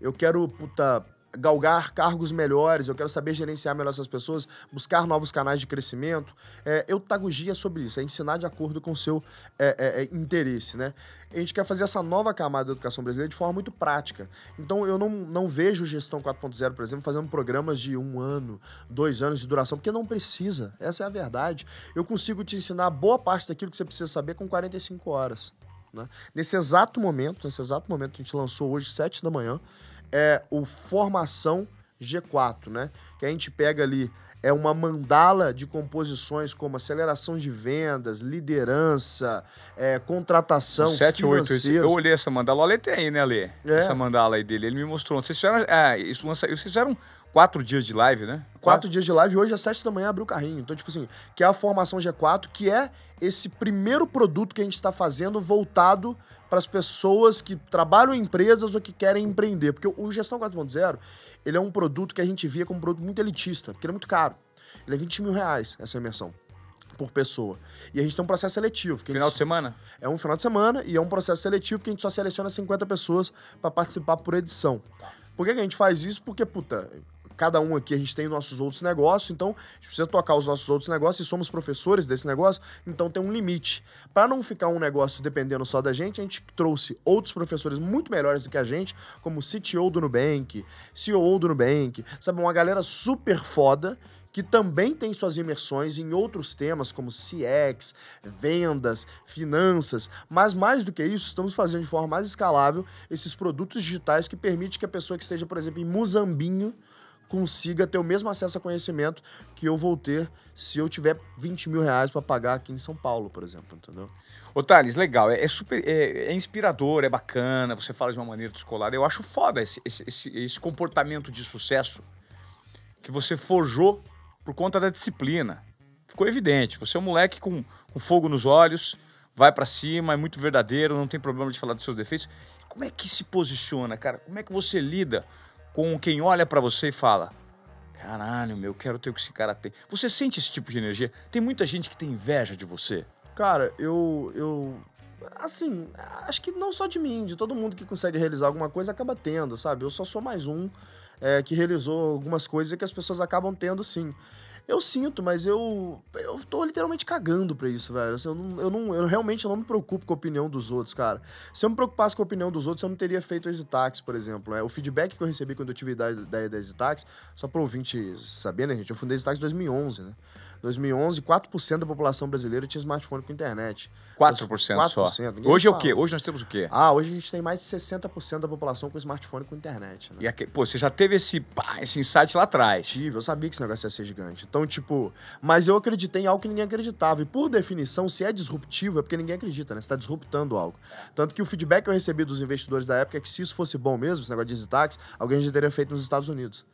Speaker 2: Eu quero, puta, galgar cargos melhores, eu quero saber gerenciar melhor essas pessoas, buscar novos canais de crescimento. É, eutagogia sobre isso, é ensinar de acordo com o seu é, é, é, interesse, né? A gente quer fazer essa nova camada da educação brasileira de forma muito prática. Então eu não, não vejo Gestão 4.0, por exemplo, fazendo programas de um ano, dois anos de duração, porque não precisa. Essa é a verdade. Eu consigo te ensinar boa parte daquilo que você precisa saber com 45 horas. Né? Nesse exato momento, nesse exato momento a gente lançou hoje, 7 da manhã, é o Formação G4, né? Que a gente pega ali é uma mandala de composições como aceleração de vendas, liderança, é, contratação,
Speaker 1: 7, 8,
Speaker 2: financeiros.
Speaker 1: eu olhei essa mandala, o Ale tem aí, né, Ale?
Speaker 2: É.
Speaker 1: Essa mandala aí dele, ele me mostrou. Vocês fizeram, ah, isso, lança- vocês fizeram quatro dias de live, né?
Speaker 2: Quatro dias de live e hoje às sete da manhã abriu o carrinho. Então, tipo assim, que é a formação G4, que é esse primeiro produto que a gente está fazendo voltado para as pessoas que trabalham em empresas ou que querem empreender. Porque o Gestão 4.0, ele é um produto que a gente via como um produto muito elitista, porque ele é muito caro. Ele é 20 mil reais, essa imersão por pessoa. E a gente tem um processo seletivo.
Speaker 1: Final de semana?
Speaker 2: É um final de semana e é um processo seletivo que a gente só seleciona 50 pessoas para participar por edição. Por que, que a gente faz isso? Porque, puta, cada um aqui a gente tem nossos outros negócios, então a gente precisa tocar os nossos outros negócios e somos professores desse negócio, então tem um limite. Para não ficar um negócio dependendo só da gente, a gente trouxe outros professores muito melhores do que a gente, como CTO do Nubank, CEO do Nubank, sabe, uma galera super foda que também tem suas imersões em outros temas como CX, vendas, finanças, mas mais do que isso, estamos fazendo de forma mais escalável esses produtos digitais que permite que a pessoa que esteja, por exemplo, em Muzambinho, consiga ter o mesmo acesso a conhecimento que eu vou ter se eu tiver 20 mil reais para pagar aqui em São Paulo, por exemplo, entendeu?
Speaker 1: Ô, Thales, legal. É, é super. É, é, inspirador, é bacana, você fala de uma maneira descolada. Eu acho foda esse, esse, esse, esse comportamento de sucesso que você forjou por conta da disciplina. Ficou evidente. Você é um moleque com, com fogo nos olhos, vai para cima, é muito verdadeiro, não tem problema de falar dos seus defeitos. Como é que se posiciona, cara? Como é que você lida com quem olha para você e fala: Caralho, meu, eu quero ter o que esse cara tem. Você sente esse tipo de energia? Tem muita gente que tem inveja de você.
Speaker 2: Cara, eu. eu assim, acho que não só de mim, de todo mundo que consegue realizar alguma coisa acaba tendo, sabe? Eu só sou mais um é, que realizou algumas coisas que as pessoas acabam tendo sim. Eu sinto, mas eu eu tô literalmente cagando pra isso, velho. Assim, eu, não, eu, não, eu realmente não me preocupo com a opinião dos outros, cara. Se eu me preocupasse com a opinião dos outros, eu não teria feito o Exitax, por exemplo. É, o feedback que eu recebi quando eu tive ideia da, da só pro ouvinte saber, né, gente? Eu fundei Exitax em 2011, né? 2011, 4% da população brasileira tinha smartphone com internet.
Speaker 1: 4%, 4% só. Hoje é o quê? Hoje nós temos o quê?
Speaker 2: Ah, hoje a gente tem mais de 60% da população com smartphone com internet. Né?
Speaker 1: E aqui, pô, você já teve esse, pá, esse insight lá atrás.
Speaker 2: Tive, eu sabia que esse negócio ia ser gigante. Então, tipo, mas eu acreditei em algo que ninguém acreditava. E por definição, se é disruptivo, é porque ninguém acredita, né? Você está disruptando algo. Tanto que o feedback que eu recebi dos investidores da época é que se isso fosse bom mesmo, esse negócio de Zitax, alguém já teria feito nos Estados Unidos.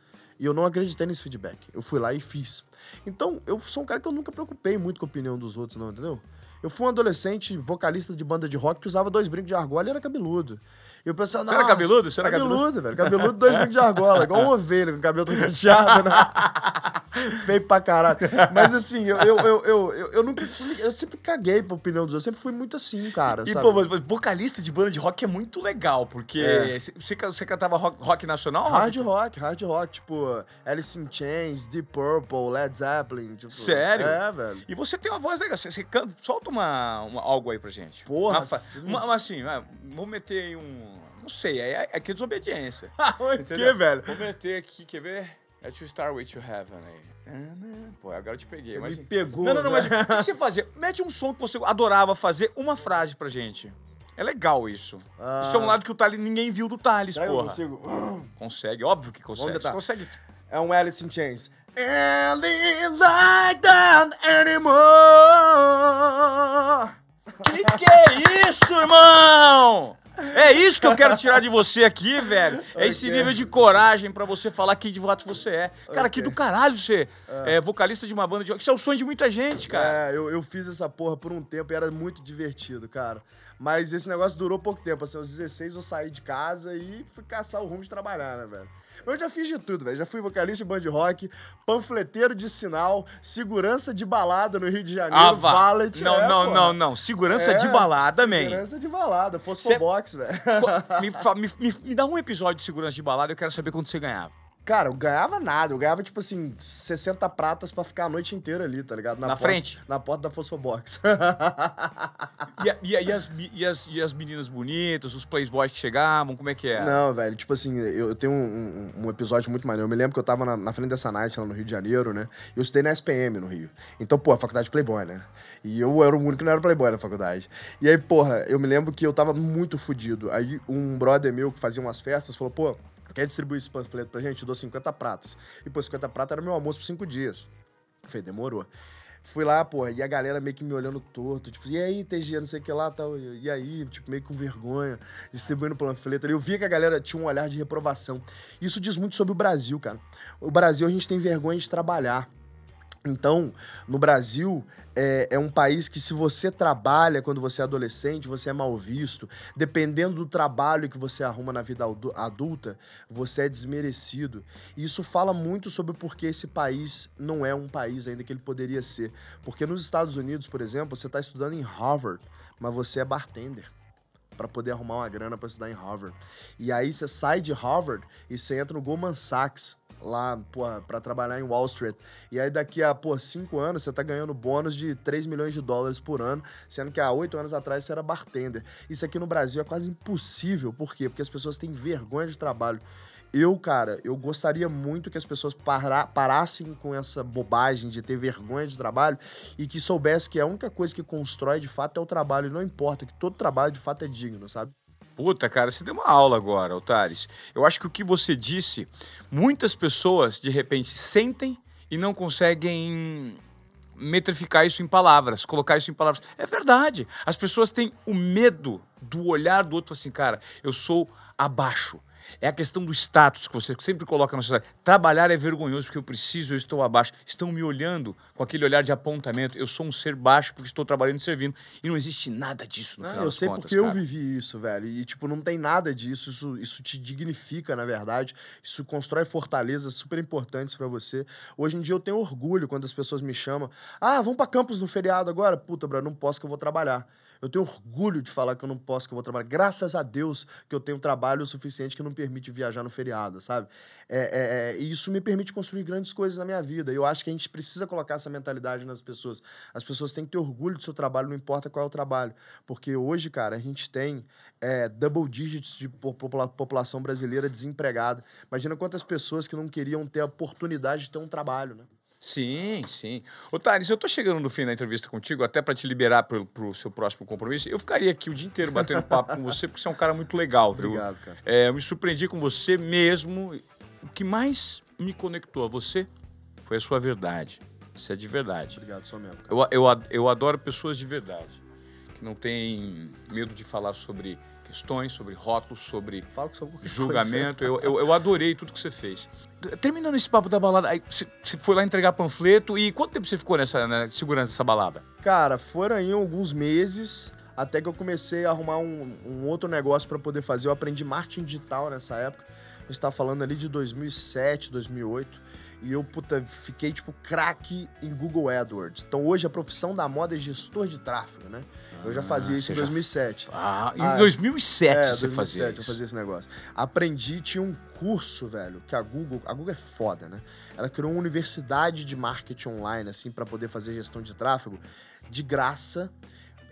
Speaker 2: E eu não acreditei nesse feedback. Eu fui lá e fiz. Então, eu sou um cara que eu nunca preocupei muito com a opinião dos outros, não, entendeu? Eu fui um adolescente vocalista de banda de rock que usava dois brincos de argola e era cabeludo. E o pessoal,
Speaker 1: Você era cabeludo? Você era
Speaker 2: cabeludo? Cabeludo, velho. Cabeludo, dois brincos de argola. igual uma ovelha com o cabelo todo cacheado, né? Feio pra caralho. Mas assim, eu, eu, eu, eu, nunca Eu sempre caguei pra opinião dos outros. Eu sempre fui muito assim, cara.
Speaker 1: E, pô, vocalista de banda de rock é muito legal, porque
Speaker 2: É.
Speaker 1: você, você cantava rock, nacional?
Speaker 2: Hard
Speaker 1: rock?
Speaker 2: hard rock, tipo Alice in Chains, Deep Purple, Led Zeppelin. Tipo,
Speaker 1: Sério?
Speaker 2: É, velho.
Speaker 1: E você tem uma voz legal. Você, você canta, solta uma, algo aí pra gente.
Speaker 2: Porra,
Speaker 1: Uma assim, vou meter aí um. Não sei, é, é que é desobediência.
Speaker 2: o
Speaker 1: Entendeu?
Speaker 2: que, velho?
Speaker 1: Vou meter aqui, quer ver? Let you start with you heaven aí. Ah, não. Pô, agora eu te peguei.
Speaker 2: Você
Speaker 1: mas...
Speaker 2: me pegou,
Speaker 1: Não, não, não, mas
Speaker 2: né?
Speaker 1: o que você fazia? Mete um som que você adorava fazer, uma frase pra gente. É legal isso.
Speaker 2: Ah.
Speaker 1: Isso é um lado que o Thales, ninguém viu do Thales,
Speaker 2: Será que eu
Speaker 1: porra.
Speaker 2: consigo?
Speaker 1: Consegue, óbvio que consegue. consegue.
Speaker 2: É um Alice in Chains. It's like that anymore.
Speaker 1: Que que é isso, irmão? É isso que eu quero tirar de você aqui, velho. É esse
Speaker 2: Ok.
Speaker 1: nível de coragem pra você falar quem de fato você é. Cara, que
Speaker 2: Ok.
Speaker 1: do caralho você é vocalista de uma banda de rock. Isso é o sonho de muita gente, cara.
Speaker 2: É, eu, eu fiz essa porra por um tempo e era muito divertido, cara. Mas esse negócio durou pouco tempo. Assim, aos 16 eu saí de casa e fui caçar o rumo de trabalhar, né, velho? Eu já fiz de tudo, velho. Já fui vocalista de band rock, panfleteiro de sinal, segurança de balada no Rio de Janeiro,
Speaker 1: Ah,
Speaker 2: valet.
Speaker 1: Não,
Speaker 2: é,
Speaker 1: não,
Speaker 2: pô.
Speaker 1: não, não. Segurança
Speaker 2: É,
Speaker 1: de balada, man.
Speaker 2: Segurança de balada,
Speaker 1: Cê-
Speaker 2: fosfobox, velho.
Speaker 1: Me- me- me dá um episódio de segurança de balada, eu quero saber quanto você ganhava.
Speaker 2: Cara, eu ganhava nada. Eu ganhava, tipo assim, 60 pratas pra ficar a noite inteira ali, tá ligado?
Speaker 1: Na
Speaker 2: porta-
Speaker 1: frente?
Speaker 2: Na porta da Fosfobox.
Speaker 1: E, e e as, e, as, e as meninas bonitas, os playboys que chegavam, como é que é?
Speaker 2: Não, velho, tipo assim, eu, eu tenho um, um- um episódio muito maneiro. Eu me lembro que eu tava na, na frente dessa night lá no Rio de Janeiro, né? E eu estudei na SPM no Rio. Então, pô, a faculdade de Playboy, né? E eu era o único que não era Playboy na faculdade. E aí, porra, eu me lembro que eu tava muito fudido. Aí um brother meu que fazia umas festas falou, pô, quer distribuir esse panfleto pra gente? Eu dou 50 pratas. E, pô, 50 pratas era meu almoço por cinco dias. Eu falei, demorou. Fui lá, pô, e a galera meio que me olhando torto, tipo, e aí, TG, não sei o que lá, tal, e aí, tipo, meio com vergonha, distribuindo panfleto. Eu via que a galera tinha um olhar de reprovação. Isso diz muito sobre o Brasil, cara. O Brasil, a gente tem vergonha de trabalhar. Então, no Brasil, é, é, um país que, se você trabalha quando você é adolescente, você é mal visto. Dependendo do trabalho que você arruma na vida adulta, você é desmerecido. E isso fala muito sobre por que esse país não é um país ainda que ele poderia ser. Porque nos Estados Unidos, por exemplo, você está estudando em Harvard, mas você é bartender para poder arrumar uma grana para estudar em Harvard. E aí você sai de Harvard e você entra no Goldman Sachs lá, para trabalhar em Wall Street. E aí daqui a, pô, cinco anos você tá ganhando bônus de 3 milhões de dólares por ano, sendo que há oito anos atrás você era bartender. Isso aqui no Brasil é quase impossível. Por quê? Porque as pessoas têm vergonha de trabalho. Eu, cara, eu gostaria muito que as pessoas para, parassem com essa bobagem de ter vergonha de trabalho e que soubesse que a única coisa que constrói de fato é o trabalho. E não importa, que todo trabalho de fato é digno, sabe?
Speaker 1: Puta, cara, você deu uma aula agora, Otares. Eu acho que o que você disse, muitas pessoas de repente sentem e não conseguem metrificar isso em palavras, colocar isso em palavras. É verdade. As pessoas têm o medo do olhar do outro assim, cara, eu sou abaixo. É a questão do status que você sempre coloca na sociedade. Trabalhar é vergonhoso porque eu preciso, eu estou abaixo. Estão me olhando com aquele olhar de apontamento. Eu sou um ser baixo porque estou trabalhando e servindo. E não existe nada disso no
Speaker 2: não,
Speaker 1: final
Speaker 2: Eu sei
Speaker 1: contas,
Speaker 2: porque cara. eu vivi isso, velho. E, tipo, não tem nada disso. Isso, isso te dignifica, na verdade. Isso constrói fortalezas super importantes para você. Hoje em dia eu tenho orgulho quando as pessoas me chamam. Ah, vamos para campus no feriado agora? Puta, bro, não posso que eu vou trabalhar. Eu tenho orgulho de falar que eu não posso, que eu vou trabalhar. Graças a Deus que eu tenho trabalho o suficiente que não permite viajar no feriado, sabe? É, é, é, e isso me permite construir grandes coisas na minha vida. Eu acho que a gente precisa colocar essa mentalidade nas pessoas. As pessoas têm que ter orgulho do seu trabalho, não importa qual é o trabalho. Porque hoje, cara, a gente tem é, double digits de população brasileira desempregada. Imagina quantas pessoas que não queriam ter a oportunidade de ter um trabalho, né?
Speaker 1: Sim, sim. Ô, Thales, eu tô chegando no fim da entrevista contigo, até para te liberar pro, pro seu próximo compromisso. Eu ficaria aqui o dia inteiro batendo papo com você, porque você é um cara muito legal, viu?
Speaker 2: Obrigado, cara.
Speaker 1: É, eu me surpreendi com você mesmo. O que mais me conectou a você foi a sua verdade. Isso é de verdade.
Speaker 2: Obrigado, sou mesmo. Cara.
Speaker 1: Eu, eu, eu adoro pessoas de verdade, que não têm medo de falar sobre questões, sobre rótulos, sobre julgamento. Eu, eu, eu, adorei tudo que você fez. Terminando esse papo da balada, aí você foi lá entregar panfleto e quanto tempo você ficou nessa né, segurando essa balada?
Speaker 2: Cara, foram aí alguns meses até que eu comecei a arrumar um, um outro negócio para poder fazer. Eu aprendi marketing digital nessa época. A gente estava falando ali de 2007, 2008. E eu, puta, fiquei, tipo, craque em Google AdWords. Então, hoje, a profissão da moda é gestor de tráfego, né? Eu já fazia isso em 2007. Já...
Speaker 1: Ah, em ah, 2007 é, você 2007 fazia
Speaker 2: isso. eu fazia esse negócio. Aprendi, tinha um curso, velho, que a Google... A Google é foda, né? Ela criou uma universidade de marketing online, assim, para poder fazer gestão de tráfego de graça.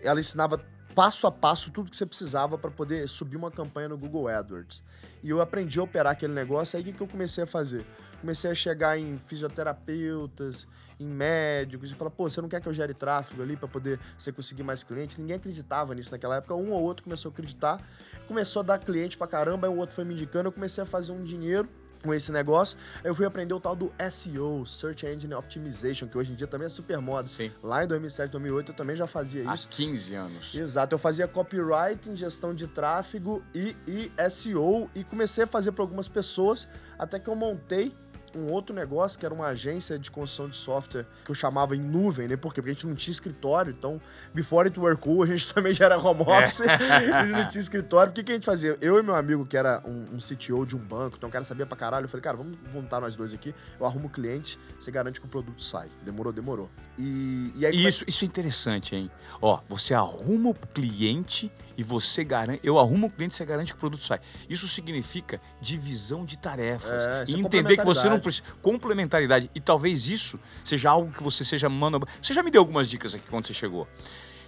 Speaker 2: Ela ensinava passo a passo tudo que você precisava para poder subir uma campanha no Google AdWords. E eu aprendi a operar aquele negócio, aí o que, que eu comecei a fazer? Comecei a chegar em fisioterapeutas, em médicos, e falar, pô, você não quer que eu gere tráfego ali para poder você conseguir mais clientes? Ninguém acreditava nisso naquela época, um ou outro começou a acreditar, começou a dar cliente pra caramba, aí um outro foi me indicando, eu comecei a fazer um dinheiro com esse negócio, eu fui aprender o tal do SEO, Search Engine Optimization, que hoje em dia também é super moda.
Speaker 1: Sim.
Speaker 2: Lá em 2007, 2008 eu também já fazia isso.
Speaker 1: Há 15 anos.
Speaker 2: Exato, eu fazia copywriting, gestão de tráfego e, e SEO e comecei a fazer para algumas pessoas, até que eu montei um outro negócio que era uma agência de construção de software que eu chamava em nuvem, né? Por quê? Porque a gente não tinha escritório, então, before it were cool, a gente também já era home é. office, a gente não tinha escritório. O que, que a gente fazia? Eu e meu amigo, que era um, um CTO de um banco, então o cara sabia pra caralho, eu falei, cara, vamos juntar nós dois aqui, eu arrumo o cliente, você garante que o produto sai. Demorou, demorou. E,
Speaker 1: e aí... Isso, isso é interessante, hein? Ó, você arruma o cliente e você garante, eu arrumo o cliente, você garante que o produto sai. Isso significa divisão de tarefas é, e é entender que você não precisa complementaridade e talvez isso seja algo que você seja mano. Você já me deu algumas dicas aqui quando você chegou.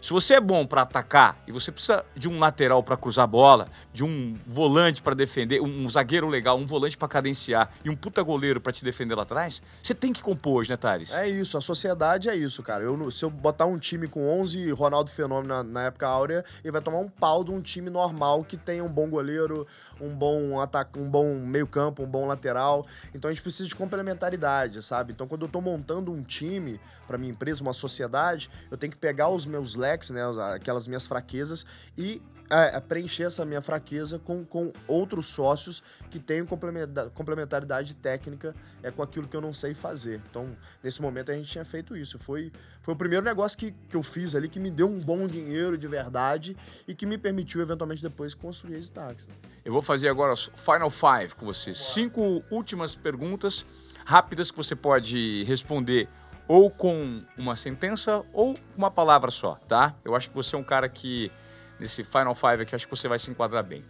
Speaker 1: Se você é bom para atacar e você precisa de um lateral para cruzar a bola, de um volante para defender, um zagueiro legal, um volante para cadenciar e um puta goleiro para te defender lá atrás, você tem que compor hoje, né, Thales?
Speaker 2: É isso, a sociedade é isso, cara. Eu, se eu botar um time com 11 Ronaldo Fenômeno na, na época áurea, ele vai tomar um pau de um time normal que tem um bom goleiro, um bom ataque, um bom meio-campo, um bom lateral. Então a gente precisa de complementaridade, sabe? Então quando eu tô montando um time para minha empresa, uma sociedade, eu tenho que pegar os meus leques, né, aquelas minhas fraquezas e é, é, preencher essa minha fraqueza com, com outros sócios que tenham complementaridade técnica é, com aquilo que eu não sei fazer. Então, nesse momento a gente tinha feito isso. Foi, foi o primeiro negócio que, que eu fiz ali que me deu um bom dinheiro de verdade e que me permitiu, eventualmente, depois construir esse táxi.
Speaker 1: Eu vou fazer agora Final Five com você. Cinco últimas perguntas rápidas que você pode responder ou com uma sentença ou uma palavra só, tá? Eu acho que você é um cara que nesse Final Five aqui, acho que você vai se enquadrar bem.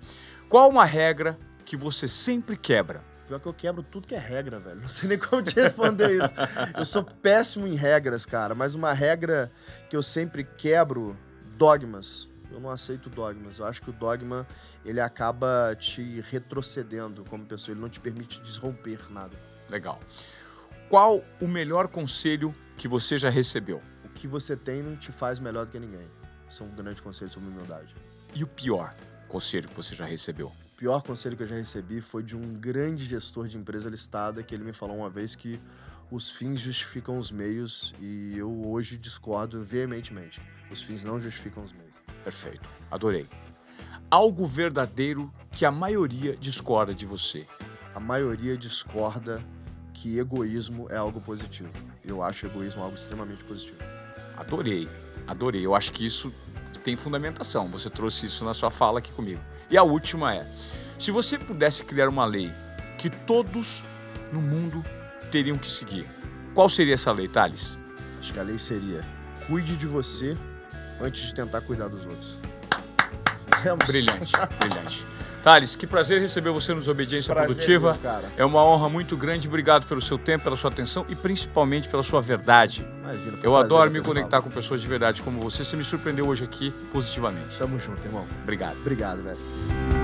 Speaker 1: Qual uma regra que você sempre quebra?
Speaker 2: Pior que eu quebro tudo que é regra, velho. Não sei nem como te responder isso. Eu sou péssimo em regras, cara, mas uma regra que eu sempre quebro, dogmas. Eu não aceito dogmas. Eu acho que o dogma, ele acaba te retrocedendo como pessoa, ele não te permite desromper nada.
Speaker 1: Legal. Qual o melhor conselho que você já recebeu?
Speaker 2: O que você tem não te faz melhor do que ninguém. Isso é um grande conselho sobre humildade.
Speaker 1: E o pior conselho que você já recebeu?
Speaker 2: O pior conselho que eu já recebi foi de um grande gestor de empresa listada que ele me falou uma vez que os fins justificam os meios e eu hoje discordo veementemente. Os fins não justificam os meios.
Speaker 1: Perfeito. Adorei. Algo verdadeiro que a maioria discorda de você.
Speaker 2: A maioria discorda que egoísmo é algo positivo. Eu acho egoísmo algo extremamente positivo.
Speaker 1: Adorei, adorei. Eu acho que isso tem fundamentação. Você trouxe isso na sua fala aqui comigo. E a última é: se você pudesse criar uma lei que todos no mundo teriam que seguir, qual seria essa lei, Thales?
Speaker 2: Acho que a lei seria: cuide de você antes de tentar cuidar dos outros.
Speaker 1: Brilhante, brilhante. Thales, que prazer receber você nos Obediência prazer, Produtiva. Meu, é uma honra muito grande. Obrigado pelo seu tempo, pela sua atenção e principalmente pela sua verdade. Imagina, Eu adoro me conectar com pessoas de verdade como você. Você me surpreendeu hoje aqui positivamente.
Speaker 2: Tamo junto, irmão.
Speaker 1: Obrigado.
Speaker 2: Obrigado, velho.